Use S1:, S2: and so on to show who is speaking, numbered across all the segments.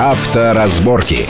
S1: Авторазборки.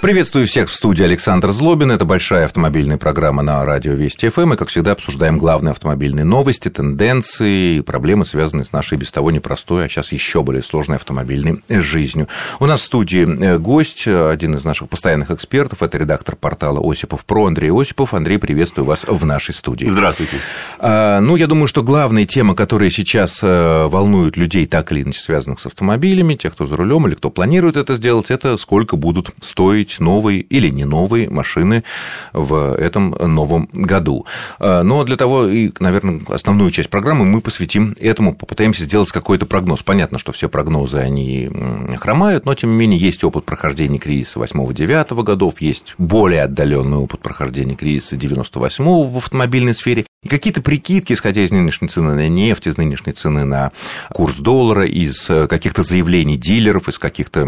S1: Приветствую всех в студии Александр Злобин. Это большая автомобильная программа на радио Вести ФМ. И, как всегда, обсуждаем главные автомобильные новости, тенденции, проблемы, связанные с нашей без того непростой, а сейчас еще более сложной автомобильной жизнью. У нас в студии э, гость, один из наших постоянных экспертов. Это редактор портала Осипов Про Андрей Осипов. Андрей, приветствую вас в нашей студии.
S2: Здравствуйте.
S1: А, ну, я думаю, что главная тема, которая сейчас э, волнует людей, так или иначе связанных с автомобилями, тех, кто за рулем или кто планирует это сделать, это сколько будут стоить купить новые или не новые машины в этом новом году. А, но для того, и, наверное, основную часть программы мы посвятим этому, попытаемся сделать какой-то прогноз. Понятно, что все прогнозы, они хромают, но, тем не менее, есть опыт прохождения кризиса 8-9 годов, есть более отдаленный опыт прохождения кризиса 98 в автомобильной сфере. И какие-то прикидки, исходя из нынешней цены на нефть, из нынешней цены на курс доллара, из э, каких-то заявлений дилеров, из каких-то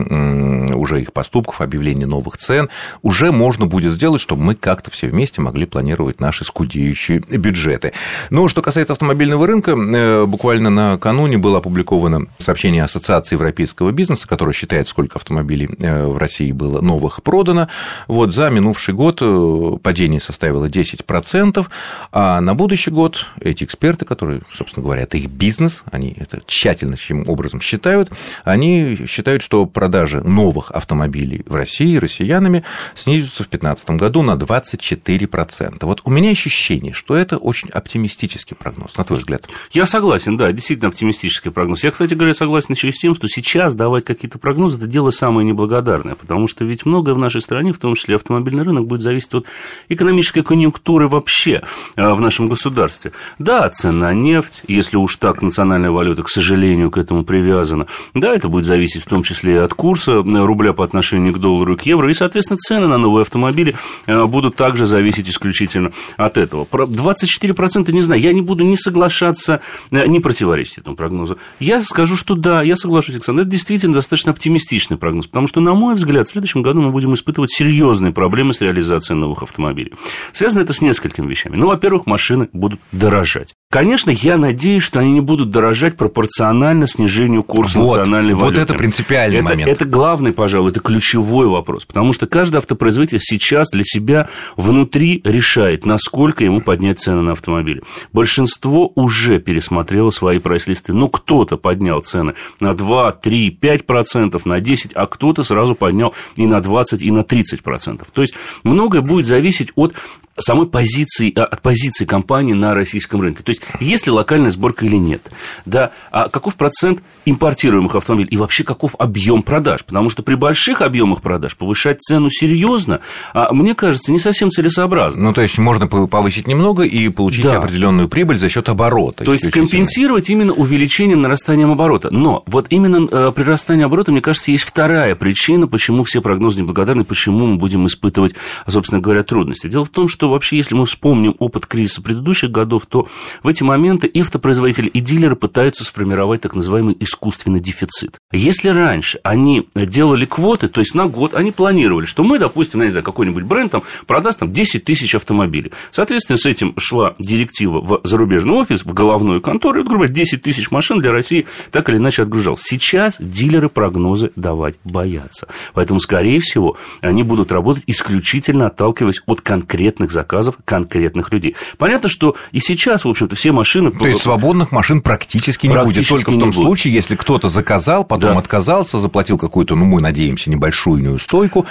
S1: уже их поступков, объявлений новых цен, уже можно будет сделать, чтобы мы как-то все вместе могли планировать наши скудеющие бюджеты. Но что касается автомобильного рынка, э, буквально накануне было опубликовано сообщение Ассоциации европейского бизнеса, которая считает, сколько автомобилей э, в России было новых продано. Вот за минувший год падение составило 10%, а на будущий год эти эксперты, которые, собственно говоря, это их бизнес, они это тщательно чем образом считают, они считают, что продажи новых автомобилей в России россиянами снизятся в 2015 году на 24%. Вот у меня ощущение, что это очень оптимистический прогноз, на твой взгляд.
S2: Я согласен, да, действительно оптимистический прогноз. Я, кстати говоря, согласен еще с тем, что сейчас давать какие-то прогнозы – это дело самое неблагодарное, потому что ведь многое в нашей стране, в том числе автомобильный рынок, будет зависеть от экономической конъюнктуры вообще а, в нашем государстве. Да, цена на нефть, если уж так национальная валюта, к сожалению, к этому привязана. Да, это будет зависеть в том числе и от курса рубля по отношению к доллару и к евро. И, соответственно, цены на новые автомобили э, будут также зависеть исключительно от этого. Про 24% не знаю. Я не буду ни соглашаться, э, ни противоречить этому прогнозу. Я скажу, что да, я соглашусь, Александр. Это действительно достаточно оптимистичный прогноз, потому что, на мой взгляд, в следующем году мы будем испытывать серьезные проблемы с реализацией новых автомобилей. Связано это с несколькими вещами. Ну, во-первых, машины цены будут дорожать. Конечно, я надеюсь, что они не будут дорожать пропорционально снижению курса вот, национальной валюты.
S1: Вот это принципиальный
S2: это,
S1: момент.
S2: Это главный, пожалуй, это ключевой вопрос, потому что каждый автопроизводитель сейчас для себя внутри решает, насколько ему поднять цены на автомобили. Большинство уже пересмотрело свои прайс-листы. Ну, кто-то поднял цены на 2, 3, 5 процентов, на 10, а кто-то сразу поднял и на 20, и на 30 процентов. То есть, многое будет зависеть от самой позиции, а, от позиции компании на российском рынке. То есть, есть ли локальная сборка или нет. Да, а каков процент импортируемых автомобилей и вообще каков объем продаж. Потому что при больших объемах продаж повышать цену серьезно, а, мне кажется, не совсем целесообразно.
S1: Ну, то есть, можно повысить немного и получить да. определенную прибыль за счет оборота.
S2: То есть, компенсировать именно увеличением, нарастанием оборота. Но вот именно э, прирастание оборота, мне кажется, есть вторая причина, почему все прогнозы неблагодарны, почему мы будем испытывать, собственно говоря, трудности. Дело в том, что вообще, если мы вспомним опыт кризиса предыдущих годов, то в эти моменты и автопроизводители, и дилеры пытаются сформировать так называемый искусственный дефицит. Если раньше они делали квоты, то есть на год они планировали, что мы, допустим, я не знаю, какой-нибудь бренд там продаст там 10 тысяч автомобилей. Соответственно, с этим шла директива в зарубежный офис, в головную контору, и, грубо говоря, 10 тысяч машин для России так или иначе отгружал. Сейчас дилеры прогнозы давать боятся. Поэтому, скорее всего, они будут работать исключительно отталкиваясь от конкретных заказов конкретных людей. Понятно, что и сейчас, в общем-то, все машины...
S1: То есть, свободных машин практически не практически будет, только в том будет. случае, если кто-то заказал, потом да. отказался, заплатил какую-то, ну, мы надеемся, небольшую неустойку.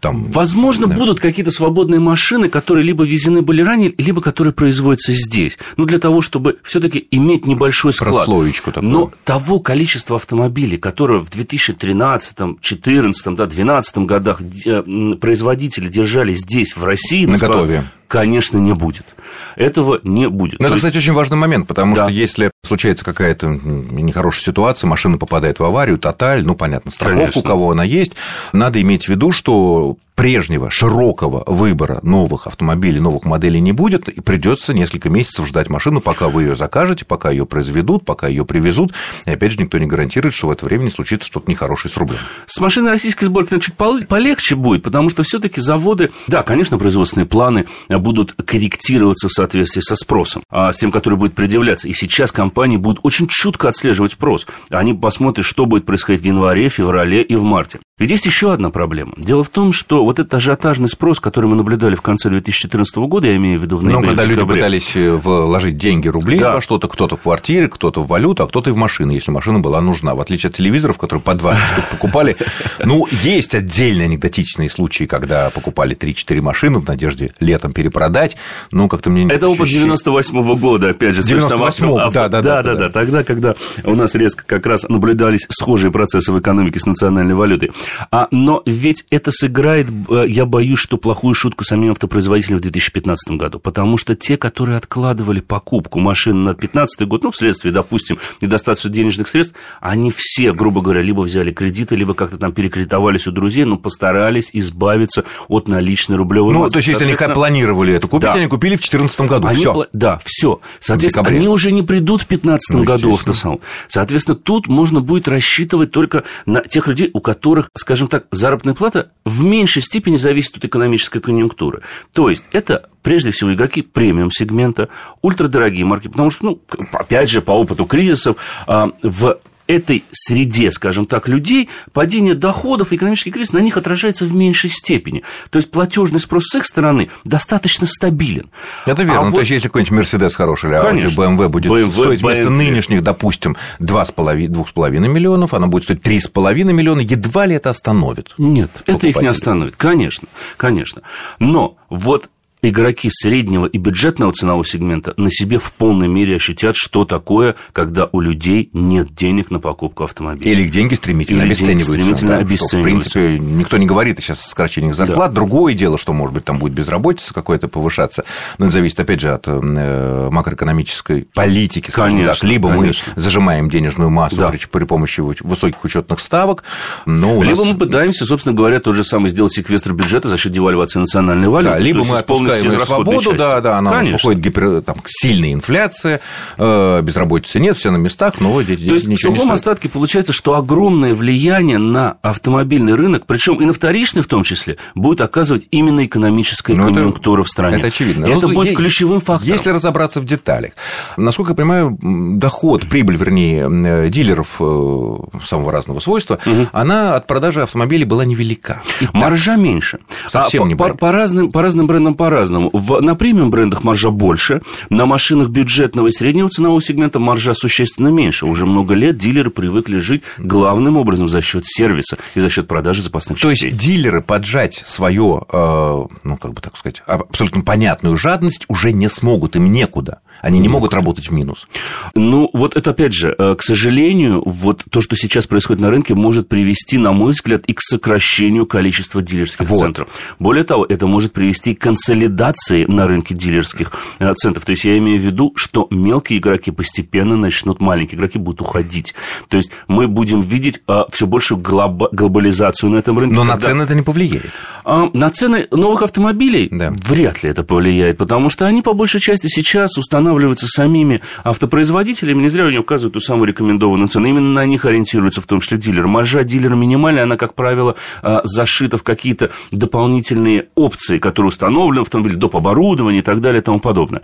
S2: Там... Возможно, да. будут какие-то свободные машины, которые либо ввезены были ранее, либо которые производятся здесь. Ну, для того, чтобы все таки иметь небольшой склад.
S1: Прослоечку такую.
S2: Но того количества автомобилей, которые в 2013, 2014, да, 2012 годах э, производители держали здесь, в России...
S1: На готове
S2: конечно, не будет. Этого не будет.
S1: Но это, есть... кстати, очень важный момент, потому да. что если случается какая-то нехорошая ситуация, машина попадает в аварию, тоталь, ну, понятно, страховку, конечно. у кого она есть, надо иметь в виду, что прежнего широкого выбора новых автомобилей, новых моделей не будет, и придется несколько месяцев ждать машину, пока вы ее закажете, пока ее произведут, пока ее привезут. И опять же, никто не гарантирует, что в это время не случится что-то нехорошее с рублем.
S2: С машиной российской сборки чуть полегче будет, потому что все-таки заводы, да, конечно, производственные планы будут корректироваться в соответствии со спросом, а с тем, который будет предъявляться. И сейчас компании будут очень чутко отслеживать спрос. Они посмотрят, что будет происходить в январе, феврале и в марте. Ведь есть еще одна проблема. Дело в том, что вот этот ажиотажный спрос, который мы наблюдали в конце 2014 года, я имею в виду в ноябре,
S1: Ну, когда люди пытались э, вложить деньги, рубли
S2: Да.
S1: во что-то, кто-то в квартире, кто-то в валюту, а кто-то и в машины, если машина была нужна. В отличие от телевизоров, которые по 20 штук покупали. Ну, есть отдельные анекдотичные случаи, когда покупали 3-4 машины в надежде летом перепродать. Ну, как-то мне...
S2: Это опыт
S1: ощущение-
S2: 98 года, опять же.
S1: 98-го,
S2: авто-
S1: да, да,
S2: да,
S1: да, да.
S2: да. Тогда, когда у нас резко как раз наблюдались схожие процессы в экономике с национальной валютой. А, но ведь это сыграет, э, я боюсь, что плохую шутку самим автопроизводителям в 2015 году. Потому что те, которые откладывали покупку машины на 2015 год, ну, вследствие, допустим, недостаточно денежных средств, они все, грубо говоря, либо взяли кредиты, либо как-то там перекредитовались у друзей, но постарались избавиться от наличной рублевой
S1: Ну,
S2: массы.
S1: то есть, если они планировали это купить,
S2: Да.
S1: они купили в 2014 году.
S2: они
S1: Все.
S2: пла- Да, все. Соответственно,
S1: декабре.
S2: они уже не придут в 2015
S1: Ну,
S2: году в автосалон. Соответственно, тут можно будет рассчитывать только на тех людей, у которых, скажем так, заработная плата в меньшей степени зависит от экономической конъюнктуры. То есть, это прежде всего игроки премиум-сегмента, ультрадорогие марки, потому что, ну, опять же, по опыту кризисов, а, в этой среде, скажем так, людей, падение доходов, экономический кризис на них отражается в меньшей степени. То есть платежный спрос с их стороны достаточно стабилен.
S1: Это верно.
S2: А
S1: Ну,
S2: вот-
S1: То есть, если какой-нибудь Мерседес хороший
S2: Конечно.
S1: BMW будет
S2: BMW,
S1: стоить вместо
S2: Bentley.
S1: нынешних, допустим, 2,5 2,5 миллионов, она будет стоить 3,5 миллиона, едва ли это остановит.
S2: Нет, это их не остановит. Конечно, конечно. Но вот игроки среднего и бюджетного ценового сегмента на себе в полной мере ощутят, что такое, когда у людей нет денег на покупку автомобиля.
S1: Или их деньги стремительно
S2: Или деньги
S1: обесцениваются.
S2: стремительно
S1: да, что,
S2: обесцениваются.
S1: В принципе, никто не говорит сейчас о сокращениях зарплат. Другое дело, что, может быть, там будет безработица какое-то повышаться. Но это зависит, опять же, от э, макроэкономической политики,
S2: Конечно,
S1: так. Либо
S2: конечно.
S1: мы зажимаем денежную массу
S2: Да.
S1: при, при помощи высоких учетных ставок, но
S2: Либо
S1: нас...
S2: мы пытаемся, собственно говоря, тот же самый сделать секвестр бюджета за счет девальвации национальной валюты.
S1: Да, либо мы отпускаем
S2: расходные
S1: свободу,
S2: части.
S1: да, да, она
S2: Конечно.
S1: уходит гипер, там, сильная инфляция, э, безработицы нет, все на местах, но деньги
S2: То есть в сухом остатке получается, что огромное влияние на автомобильный рынок, причем и на вторичный в том числе, будет оказывать именно экономическая
S1: Ну, это-
S2: конъюнктура в стране.
S1: Это очевидно.
S2: Это
S1: Ну,
S2: будет
S1: е-
S2: ключевым фактором.
S1: Если разобраться в деталях. Насколько я понимаю, доход, прибыль, вернее, э, дилеров э, самого разного свойства, она от продажи автомобилей была невелика. Итак,
S2: Маржа меньше.
S1: Совсем
S2: А
S1: не
S2: по, по, разным, по разным брендам по-разному. В- на премиум брендах маржа больше, на машинах бюджетного и среднего ценового сегмента маржа существенно меньше. Уже много лет дилеры привыкли жить главным образом за счет сервиса и за счет продажи запасных
S1: То
S2: частей.
S1: есть дилеры поджать свое, ну, как бы так сказать, абсолютно понятную жадность уже не смогут, им некуда. Они не могут работать в минус.
S2: Ну, вот это опять же, э, к сожалению, вот то, что сейчас происходит на рынке, может привести, на мой взгляд, и к сокращению количества дилерских
S1: Вот.
S2: центров. Более того, это может привести к консолидации на рынке дилерских э, центров. То есть я имею в виду, что мелкие игроки постепенно начнут, маленькие игроки будут уходить. То есть мы будем видеть все большую глоба- глобализацию на этом рынке.
S1: Но на
S2: когда-
S1: цены это не повлияет.
S2: А, На цены новых автомобилей
S1: Да.
S2: вряд ли это повлияет, потому что они по большей части сейчас устанавливаются самими автопроизводителями, не зря они указывают ту самую рекомендованную цену. Именно на них ориентируются в том числе дилер. Маржа дилера минимальная, она, как правило, а, зашита в какие-то дополнительные опции, которые установлены в автомобиле, доп. оборудование и так далее и тому подобное.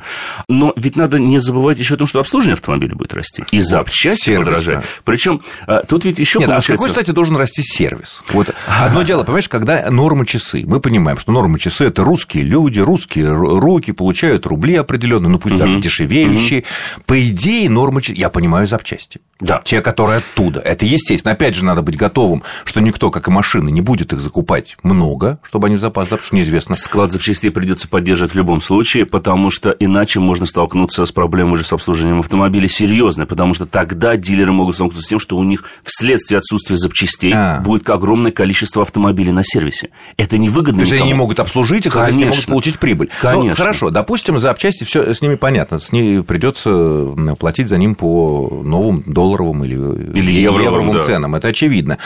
S2: Но ведь надо не забывать еще о том, что обслуживание автомобиля будет расти. И запчасти
S1: сервис,
S2: подорожают.
S1: да.
S2: Причем тут ведь еще
S1: Нет, а с
S2: получается...
S1: какой стати должен расти сервис? Вот одно дело, понимаешь, когда нормы часы, мы понимаем, что нормы часы это русские люди, русские ру- руки получают рубли определенные, ну пусть даже дешевеющие. По идее, нормы часы, я понимаю запчасти.
S2: Да.
S1: Те, которые оттуда. Это естественно. Опять же, надо быть готовым, что никто, как и машины, не будет их закупать много, чтобы они в запас, да, потому что неизвестно.
S2: Склад запчастей придется поддерживать в любом случае, потому что иначе можно столкнуться с проблемой уже с обслуживанием автомобиля серьезной, потому что тогда дилеры могут столкнуться с тем, что у них вследствие отсутствия запчастей
S1: А.
S2: будет огромное количество автомобилей на сервисе. Это невыгодно
S1: То есть они
S2: никому.
S1: не могут обслужить их, а они не могут
S2: Конечно.
S1: получить прибыль.
S2: Конечно.
S1: Ну, хорошо, допустим, запчасти все с ними понятно, с ними придется платить за ним по новым долларовым или,
S2: Или евровым, да.
S1: ценам. Это очевидно.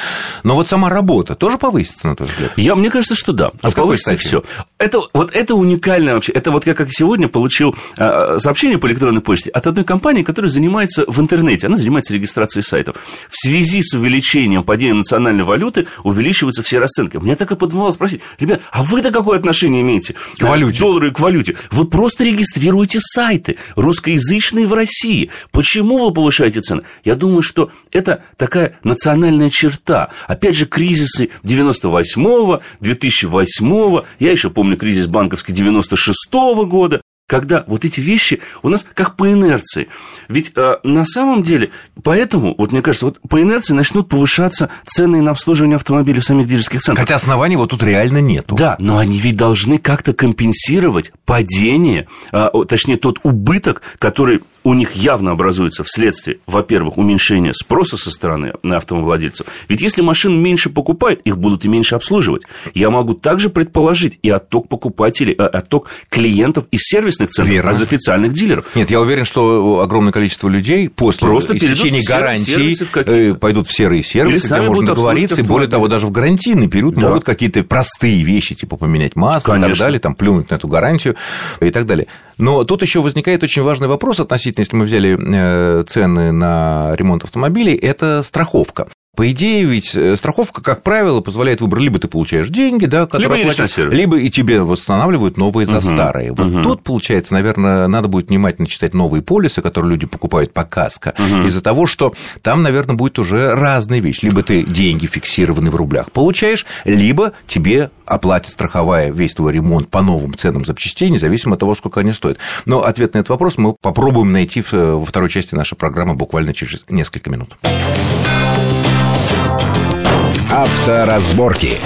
S1: Но вот сама работа тоже повысится, на твой взгляд?
S2: Я, мне кажется, что да.
S1: А какой
S2: Повысится все. Это, вот это уникально вообще. Это вот я как сегодня получил э, сообщение по электронной почте от одной компании, которая занимается в интернете. Она занимается регистрацией сайтов. В связи с увеличением падения национальной валюты увеличиваются все расценки. Мне так и подмывало спросить, ребят, а вы-то какое отношение имеете
S1: К валюте.
S2: К доллару и к валюте. Вы просто регистрируете сайты русскоязычные в России. Почему вы повышаете цены? Я думаю, что это такая национальная черта. Опять же, кризисы 98-го, 2008-го, я еще помню кризис банковский 96-го года, когда вот эти вещи у нас как по инерции. Ведь э, на самом деле, поэтому, вот мне кажется, вот по инерции начнут повышаться цены на обслуживание автомобилей в самих дилерских центрах.
S1: Хотя оснований вот тут реально нету.
S2: Да, но они ведь должны как-то компенсировать падение, э, точнее, тот убыток, который у них явно образуется вследствие, во-первых, уменьшения спроса со стороны автовладельцев. Ведь если машин меньше покупают, их будут и меньше обслуживать. Я могу также предположить и отток покупателей, э, отток клиентов из сервисных центров,
S1: Верно.
S2: из официальных дилеров.
S1: Нет, я уверен, что огромное количество людей после
S2: Просто
S1: истечения гарантии
S2: в
S1: э, пойдут в серые сервисы, где можно договориться, и более того, даже в гарантийный период
S2: Да.
S1: могут какие-то простые вещи, типа поменять масло и так
S2: Конечно.
S1: далее, там плюнуть на эту гарантию и так далее. Но тут еще возникает очень важный вопрос относительно, если мы взяли э, цены на ремонт автомобилей, это страховка. По идее, ведь э, страховка, как правило, позволяет выбор. Либо ты получаешь деньги, да, которые
S2: Либо сервис.
S1: либо и тебе восстанавливают новые за старые. Вот
S2: мгм.
S1: тут, получается, наверное, надо будет внимательно читать новые полисы, которые люди покупают по каско, из-за того, что там, наверное, будет уже разные вещи. Либо ты деньги фиксированные в рублях получаешь, либо тебе оплатит страховая весь твой ремонт по новым ценам запчастей, независимо от того, сколько они стоят. Но ответ на этот вопрос мы попробуем найти в- во второй части нашей программы буквально через несколько минут.
S3: Авторазборки.